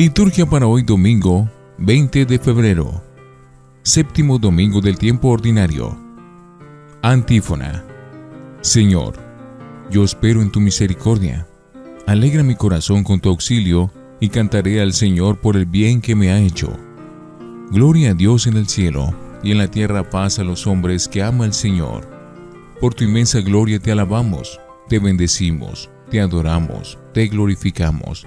Liturgia para hoy domingo 20 de febrero, séptimo domingo del tiempo ordinario. Antífona. Señor, yo espero en tu misericordia. Alegra mi corazón con tu auxilio y cantaré al Señor por el bien que me ha hecho. Gloria a Dios en el cielo y en la tierra paz a los hombres que ama el Señor. Por tu inmensa gloria te alabamos, te bendecimos, te adoramos, te glorificamos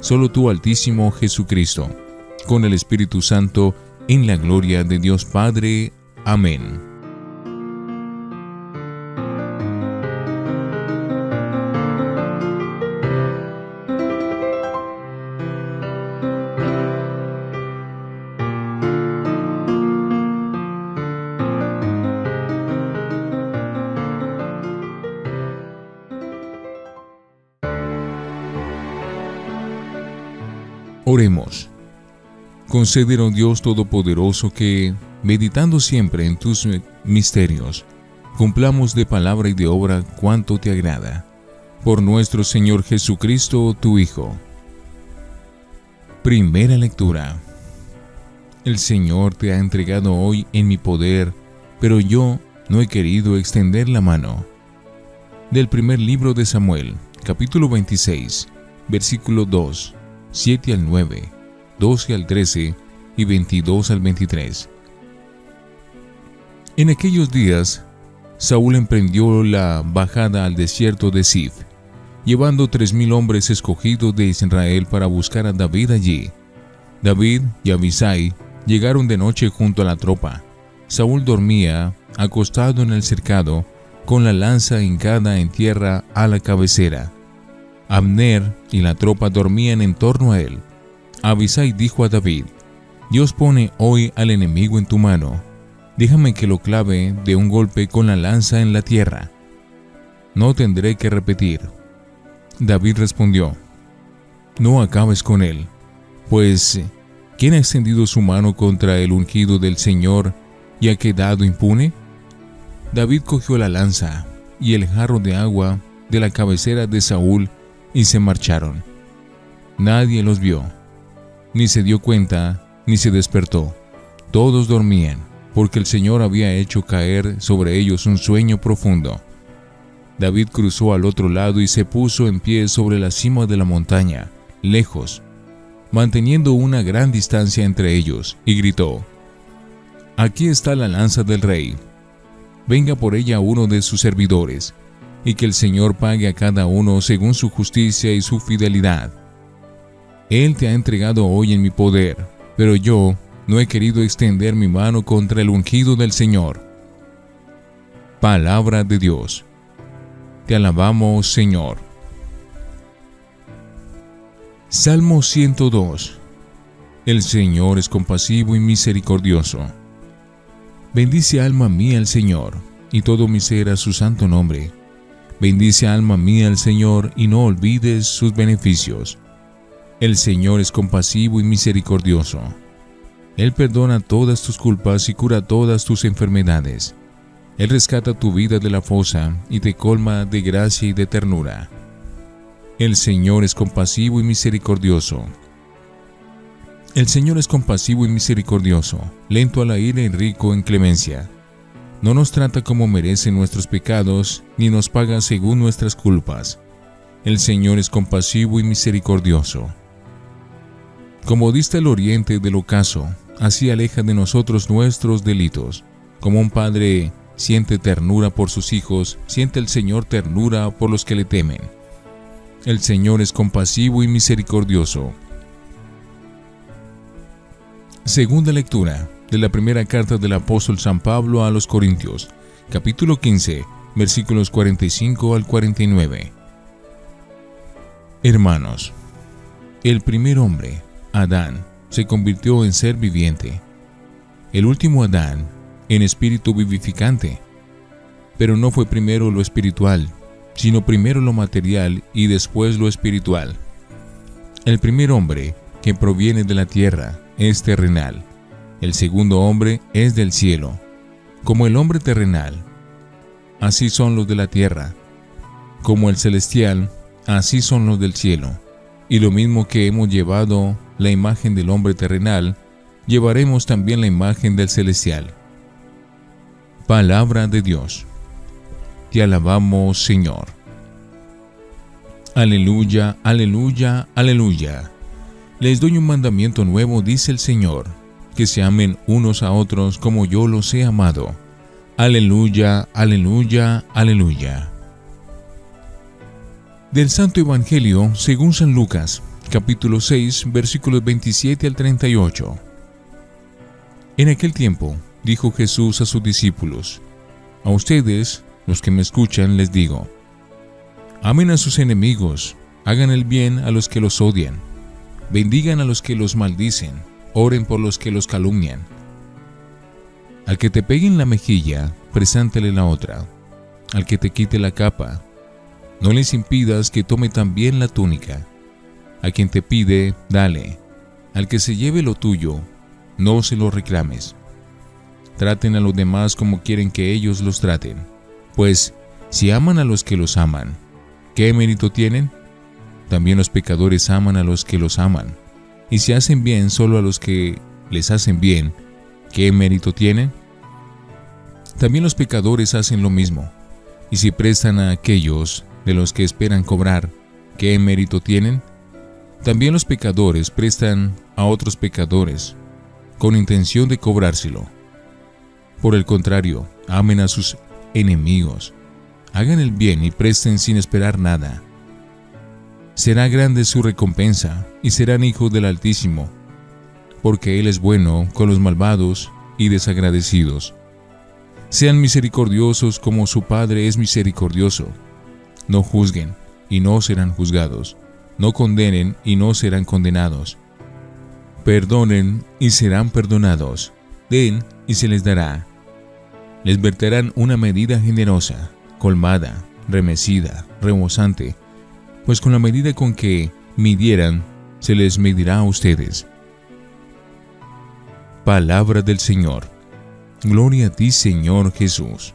solo tú Altísimo Jesucristo, con el Espíritu Santo, en la gloria de Dios Padre. Amén. Concédenos Dios Todopoderoso que, meditando siempre en tus misterios, cumplamos de palabra y de obra cuanto te agrada. Por nuestro Señor Jesucristo, tu Hijo. Primera lectura. El Señor te ha entregado hoy en mi poder, pero yo no he querido extender la mano. Del primer libro de Samuel, capítulo 26, versículo 2. 7 al 9, 12 al 13 y 22 al 23. En aquellos días, Saúl emprendió la bajada al desierto de Sif, llevando tres mil hombres escogidos de Israel para buscar a David allí. David y Abisai llegaron de noche junto a la tropa. Saúl dormía, acostado en el cercado, con la lanza hincada en tierra a la cabecera. Abner y la tropa dormían en torno a él. Abisai dijo a David, Dios pone hoy al enemigo en tu mano. Déjame que lo clave de un golpe con la lanza en la tierra. No tendré que repetir. David respondió, No acabes con él, pues ¿quién ha extendido su mano contra el ungido del Señor y ha quedado impune? David cogió la lanza y el jarro de agua de la cabecera de Saúl y se marcharon. Nadie los vio, ni se dio cuenta, ni se despertó. Todos dormían, porque el Señor había hecho caer sobre ellos un sueño profundo. David cruzó al otro lado y se puso en pie sobre la cima de la montaña, lejos, manteniendo una gran distancia entre ellos, y gritó, Aquí está la lanza del rey. Venga por ella uno de sus servidores, y que el Señor pague a cada uno según su justicia y su fidelidad. Él te ha entregado hoy en mi poder, pero yo no he querido extender mi mano contra el ungido del Señor. Palabra de Dios. Te alabamos, Señor. Salmo 102. El Señor es compasivo y misericordioso. Bendice alma mía al Señor, y todo mi ser a su santo nombre Bendice alma mía al Señor y no olvides sus beneficios. El Señor es compasivo y misericordioso. Él perdona todas tus culpas y cura todas tus enfermedades. Él rescata tu vida de la fosa y te colma de gracia y de ternura. El Señor es compasivo y misericordioso. El Señor es compasivo y misericordioso, lento a la ira y rico en clemencia no nos trata como merecen nuestros pecados, ni nos paga según nuestras culpas. El Señor es compasivo y misericordioso. Como dista el oriente del ocaso, así aleja de nosotros nuestros delitos. Como un padre siente ternura por sus hijos, siente el Señor ternura por los que le temen. El Señor es compasivo y misericordioso. Segunda lectura de la primera carta del apóstol San Pablo a los Corintios, capítulo 15, versículos 45 al 49. Hermanos, el primer hombre, Adán, se convirtió en ser viviente. El último Adán en espíritu vivificante. Pero no fue primero lo espiritual, sino primero lo material y después lo espiritual. El primer hombre que proviene de la tierra es terrenal. El segundo hombre es del cielo. Como el hombre terrenal, así son los de la tierra. Como el celestial, así son los del cielo. Y lo mismo que hemos llevado la imagen del hombre terrenal, llevaremos también la imagen del celestial. Palabra de Dios. Te alabamos, Señor. Aleluya, aleluya, aleluya. Les doy un mandamiento nuevo, dice el Señor, que se amen unos a otros como yo los he amado. Aleluya, aleluya, aleluya. Del Santo Evangelio según San Lucas, capítulo 6, versículos 27 al 38. En aquel tiempo, dijo Jesús a sus discípulos, A ustedes, los que me escuchan, les digo, Amen a sus enemigos, hagan el bien a los que los odian, bendigan a los que los maldicen, oren por los que los calumnian. Al que te pegue en la mejilla, presántele la otra. Al que te quite la capa, no les impidas que tome también la túnica. A quien te pide, dale. Al que se lleve lo tuyo, no se lo reclames. Traten a los demás como quieren que ellos los traten. Pues, si aman a los que los aman, ¿qué mérito tienen? También los pecadores aman a los que los aman. Y si hacen bien solo a los que les hacen bien, ¿qué mérito tienen? También los pecadores hacen lo mismo. Y si prestan a aquellos de los que esperan cobrar, ¿qué mérito tienen? También los pecadores prestan a otros pecadores, con intención de cobrárselo. Por el contrario, amen a sus enemigos, hagan el bien y presten sin esperar nada. Será grande su recompensa y serán hijos del Altísimo, porque Él es bueno con los malvados y desagradecidos. Sean misericordiosos como su Padre es misericordioso. No juzguen y no serán juzgados. No condenen y no serán condenados. Perdonen y serán perdonados. Den y se les dará. Les verterán una medida generosa, colmada, remecida, rebosante, pues con la medida con que midieran, se les medirá a ustedes. Palabra del Señor. Gloria a ti, Señor Jesús.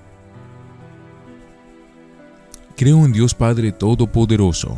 Creo en Dios Padre Todopoderoso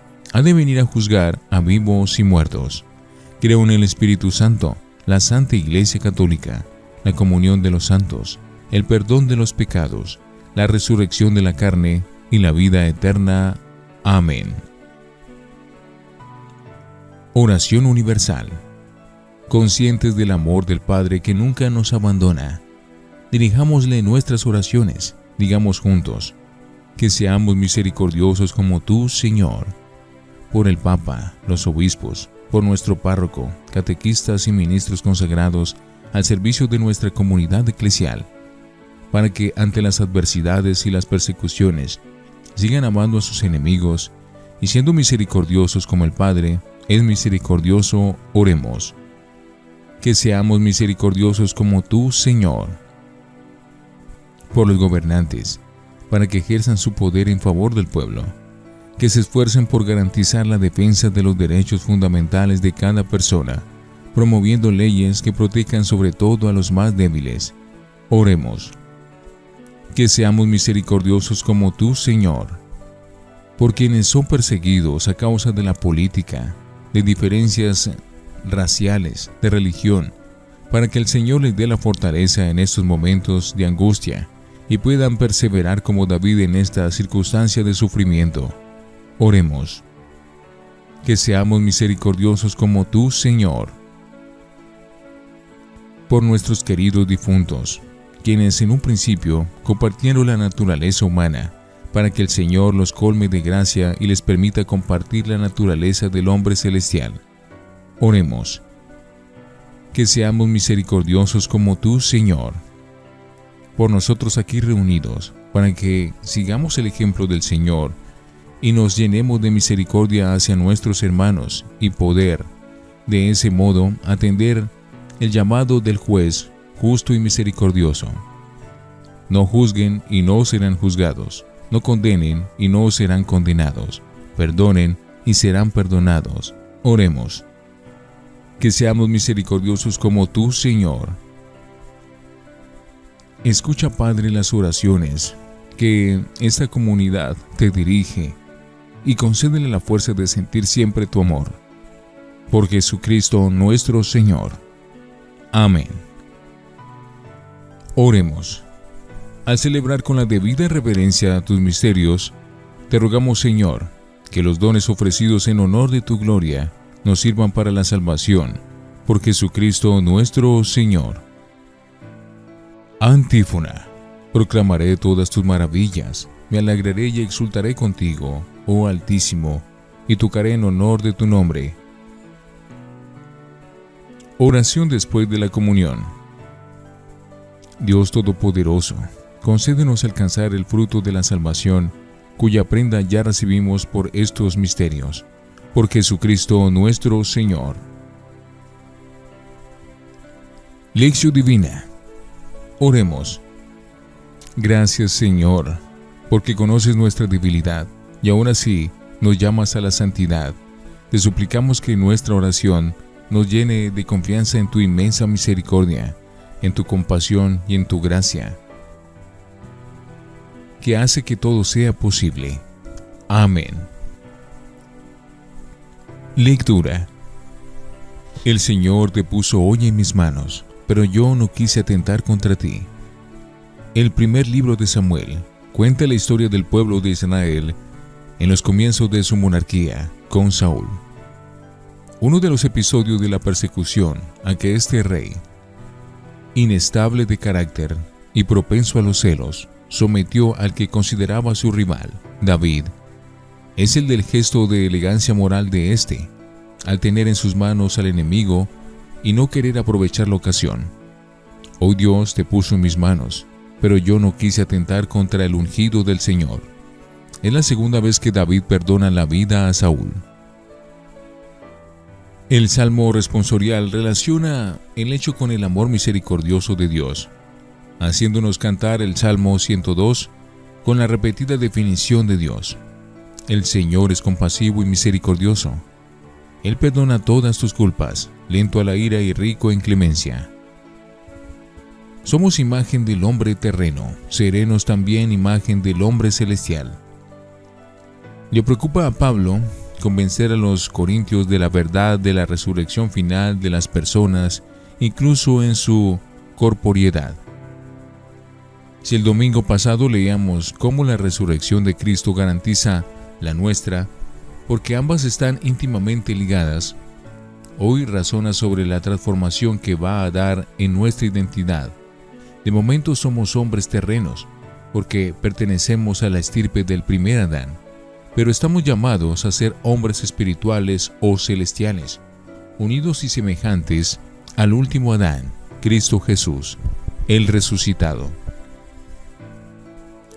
ha de venir a juzgar a vivos y muertos. Creo en el Espíritu Santo, la Santa Iglesia Católica, la comunión de los santos, el perdón de los pecados, la resurrección de la carne y la vida eterna. Amén. Oración Universal. Conscientes del amor del Padre que nunca nos abandona, dirijámosle nuestras oraciones, digamos juntos, que seamos misericordiosos como tú, Señor por el Papa, los obispos, por nuestro párroco, catequistas y ministros consagrados al servicio de nuestra comunidad eclesial, para que ante las adversidades y las persecuciones sigan amando a sus enemigos y siendo misericordiosos como el Padre es misericordioso, oremos. Que seamos misericordiosos como tú, Señor. Por los gobernantes, para que ejerzan su poder en favor del pueblo que se esfuercen por garantizar la defensa de los derechos fundamentales de cada persona, promoviendo leyes que protejan sobre todo a los más débiles. Oremos. Que seamos misericordiosos como tú, Señor, por quienes son perseguidos a causa de la política, de diferencias raciales, de religión, para que el Señor les dé la fortaleza en estos momentos de angustia y puedan perseverar como David en esta circunstancia de sufrimiento. Oremos. Que seamos misericordiosos como tú, Señor. por nuestros queridos difuntos, quienes en un principio compartieron la naturaleza humana, para que el Señor los colme de gracia y les permita compartir la naturaleza del hombre celestial. Oremos. Que seamos misericordiosos como tú, Señor, por nosotros aquí reunidos, para que sigamos el ejemplo del Señor y nos llenemos de misericordia hacia nuestros hermanos y poder, de ese modo, atender el llamado del juez justo y misericordioso. No juzguen y no serán juzgados no condenen y no serán condenados. Perdonen y serán perdonados. Oremos. Que seamos misericordiosos como tú, Señor. Escucha, Padre, las oraciones que esta comunidad te dirige y concédele la fuerza de sentir siempre tu amor. Por Jesucristo nuestro Señor. Amén. Oremos. Al celebrar con la debida reverencia tus misterios, te rogamos Señor, que los dones ofrecidos en honor de tu gloria nos sirvan para la salvación, por Jesucristo nuestro Señor. Antífona. Proclamaré todas tus maravillas, me alegraré y exultaré contigo, oh Altísimo, y tocaré en honor de tu nombre. Oración después de la comunión. Dios Todopoderoso, concédenos alcanzar el fruto de la salvación, cuya prenda ya recibimos por estos misterios. Por Jesucristo nuestro Señor. Lección Divina. Oremos. Gracias Señor, porque conoces nuestra debilidad y aún así nos llamas a la santidad. Te suplicamos que nuestra oración nos llene de confianza en tu inmensa misericordia, en tu compasión y en tu gracia que hace que todo sea posible. Amén. Lectura. El Señor te puso hoy en mis manos, pero yo no quise atentar contra ti. El primer libro de Samuel cuenta la historia del pueblo de Israel en los comienzos de su monarquía con Saúl. Uno de los episodios de la persecución a que este rey, inestable de carácter y propenso a los celos, sometió al que consideraba su rival, David, es el del gesto de elegancia moral de éste, al tener en sus manos al enemigo y no querer aprovechar la ocasión. Hoy Dios te puso en mis manos, pero yo no quise atentar contra el ungido del Señor. Es la segunda vez que David perdona la vida a Saúl. El Salmo responsorial relaciona el hecho con el amor misericordioso de Dios haciéndonos cantar el Salmo 102 con la repetida definición de Dios. El Señor es compasivo y misericordioso. Él perdona todas tus culpas, lento a la ira y rico en clemencia. Somos imagen del hombre terreno, serenos también imagen del hombre celestial. Le preocupa a Pablo convencer a los corintios de la verdad de la resurrección final de las personas, incluso en su corporiedad. Si el domingo pasado leíamos cómo la resurrección de Cristo garantiza la nuestra, porque ambas están íntimamente ligadas, hoy razona sobre la transformación que va a dar en nuestra identidad. De momento somos hombres terrenos, porque pertenecemos a la estirpe del primer Adán, pero estamos llamados a ser hombres espirituales o celestiales, unidos y semejantes al último Adán, Cristo Jesús, el resucitado.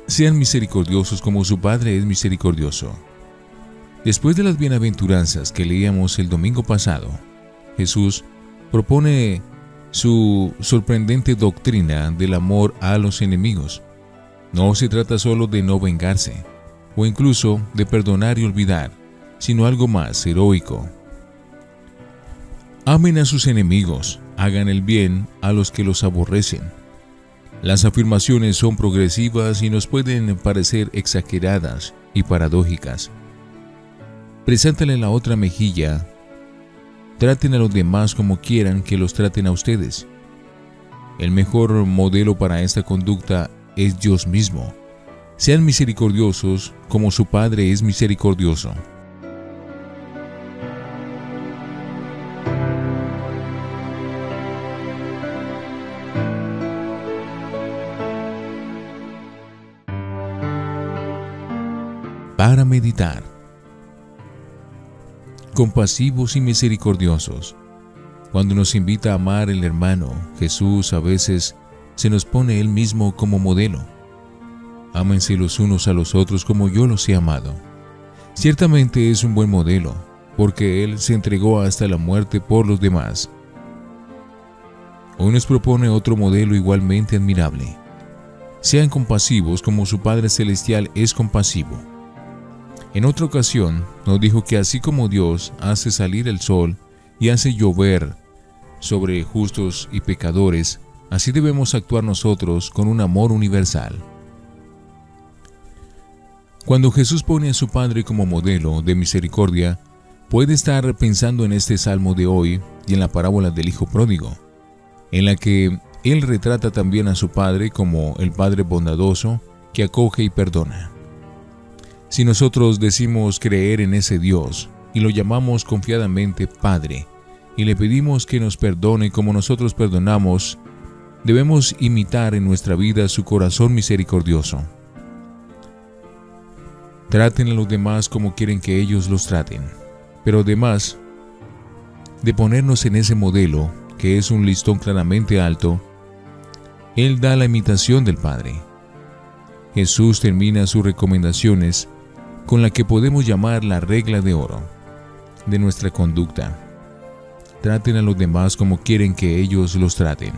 Sean misericordiosos como su Padre es misericordioso. Después de las bienaventuranzas que leíamos el domingo pasado, Jesús propone su sorprendente doctrina del amor a los enemigos. No se trata solo de no vengarse, o incluso de perdonar y olvidar, sino algo más heroico. Amen a sus enemigos, hagan el bien a los que los aborrecen las afirmaciones son progresivas y nos pueden parecer exageradas y paradójicas. Preséntale la otra mejilla. Traten a los demás como quieran que los traten a ustedes. El mejor modelo para esta conducta es Dios mismo. Sean misericordiosos como su Padre es misericordioso. Para meditar. Compasivos y misericordiosos. Cuando nos invita a amar el hermano, Jesús a veces se nos pone él mismo como modelo. Ámense los unos a los otros como yo los he amado. Ciertamente es un buen modelo, porque Él se entregó hasta la muerte por los demás. Hoy nos propone otro modelo igualmente admirable. Sean compasivos como su Padre Celestial es compasivo. En otra ocasión nos dijo que así como Dios hace salir el sol y hace llover sobre justos y pecadores, así debemos actuar nosotros con un amor universal. Cuando Jesús pone a su Padre como modelo de misericordia, puede estar pensando en este salmo de hoy y en la parábola del Hijo Pródigo, en la que Él retrata también a su Padre como el Padre bondadoso que acoge y perdona. Si nosotros decimos creer en ese Dios y lo llamamos confiadamente Padre, y le pedimos que nos perdone como nosotros perdonamos, debemos imitar en nuestra vida su corazón misericordioso. Traten a los demás como quieren que ellos los traten. Pero además de ponernos en ese modelo, que es un listón claramente alto, Él da la imitación del Padre. Jesús termina sus recomendaciones con la que podemos llamar la regla de oro de nuestra conducta. Traten a los demás como quieren que ellos los traten,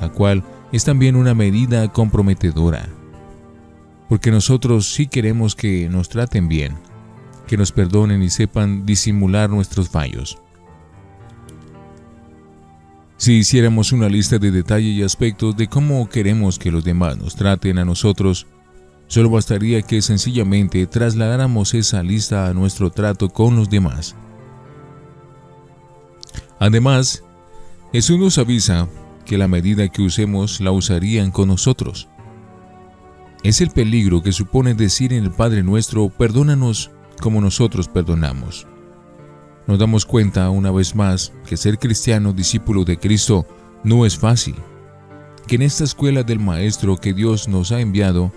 la cual es también una medida comprometedora porque nosotros sí queremos que nos traten bien, que nos perdonen y sepan disimular nuestros fallos. Si hiciéramos una lista de detalles y aspectos de cómo queremos que los demás nos traten a nosotros, solo bastaría que sencillamente trasladáramos esa lista a nuestro trato con los demás. Además, Jesús nos avisa que la medida que usemos la usarían con nosotros. Es el peligro que supone decir en el Padre nuestro, perdónanos como nosotros perdonamos. Nos damos cuenta una vez más que ser cristiano discípulo de Cristo no es fácil, que en esta escuela del Maestro que Dios nos ha enviado,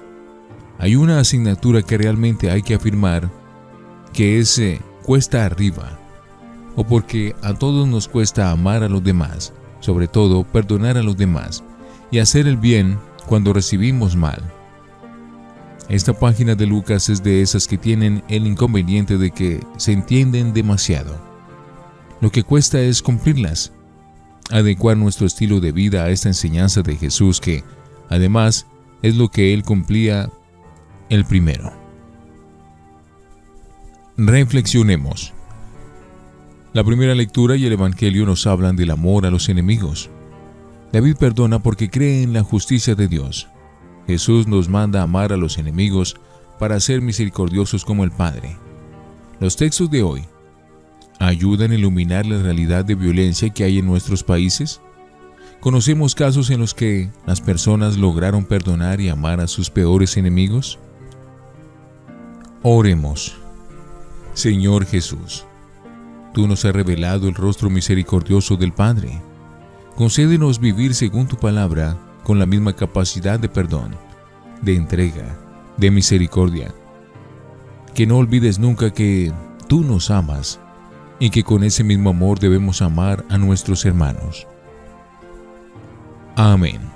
hay una asignatura que realmente hay que afirmar, que es eh, cuesta arriba, o porque a todos nos cuesta amar a los demás, sobre todo perdonar a los demás, y hacer el bien cuando recibimos mal. Esta página de Lucas es de esas que tienen el inconveniente de que se entienden demasiado. Lo que cuesta es cumplirlas, adecuar nuestro estilo de vida a esta enseñanza de Jesús que, además, es lo que él cumplía el primero. Reflexionemos. La primera lectura y el Evangelio nos hablan del amor a los enemigos. David perdona porque cree en la justicia de Dios. Jesús nos manda amar a los enemigos para ser misericordiosos como el Padre. Los textos de hoy ayudan a iluminar la realidad de violencia que hay en nuestros países. ¿Conocemos casos en los que las personas lograron perdonar y amar a sus peores enemigos? Oremos. Señor Jesús, tú nos has revelado el rostro misericordioso del Padre. Concédenos vivir según tu palabra con la misma capacidad de perdón, de entrega, de misericordia. Que no olvides nunca que tú nos amas y que con ese mismo amor debemos amar a nuestros hermanos. Amén.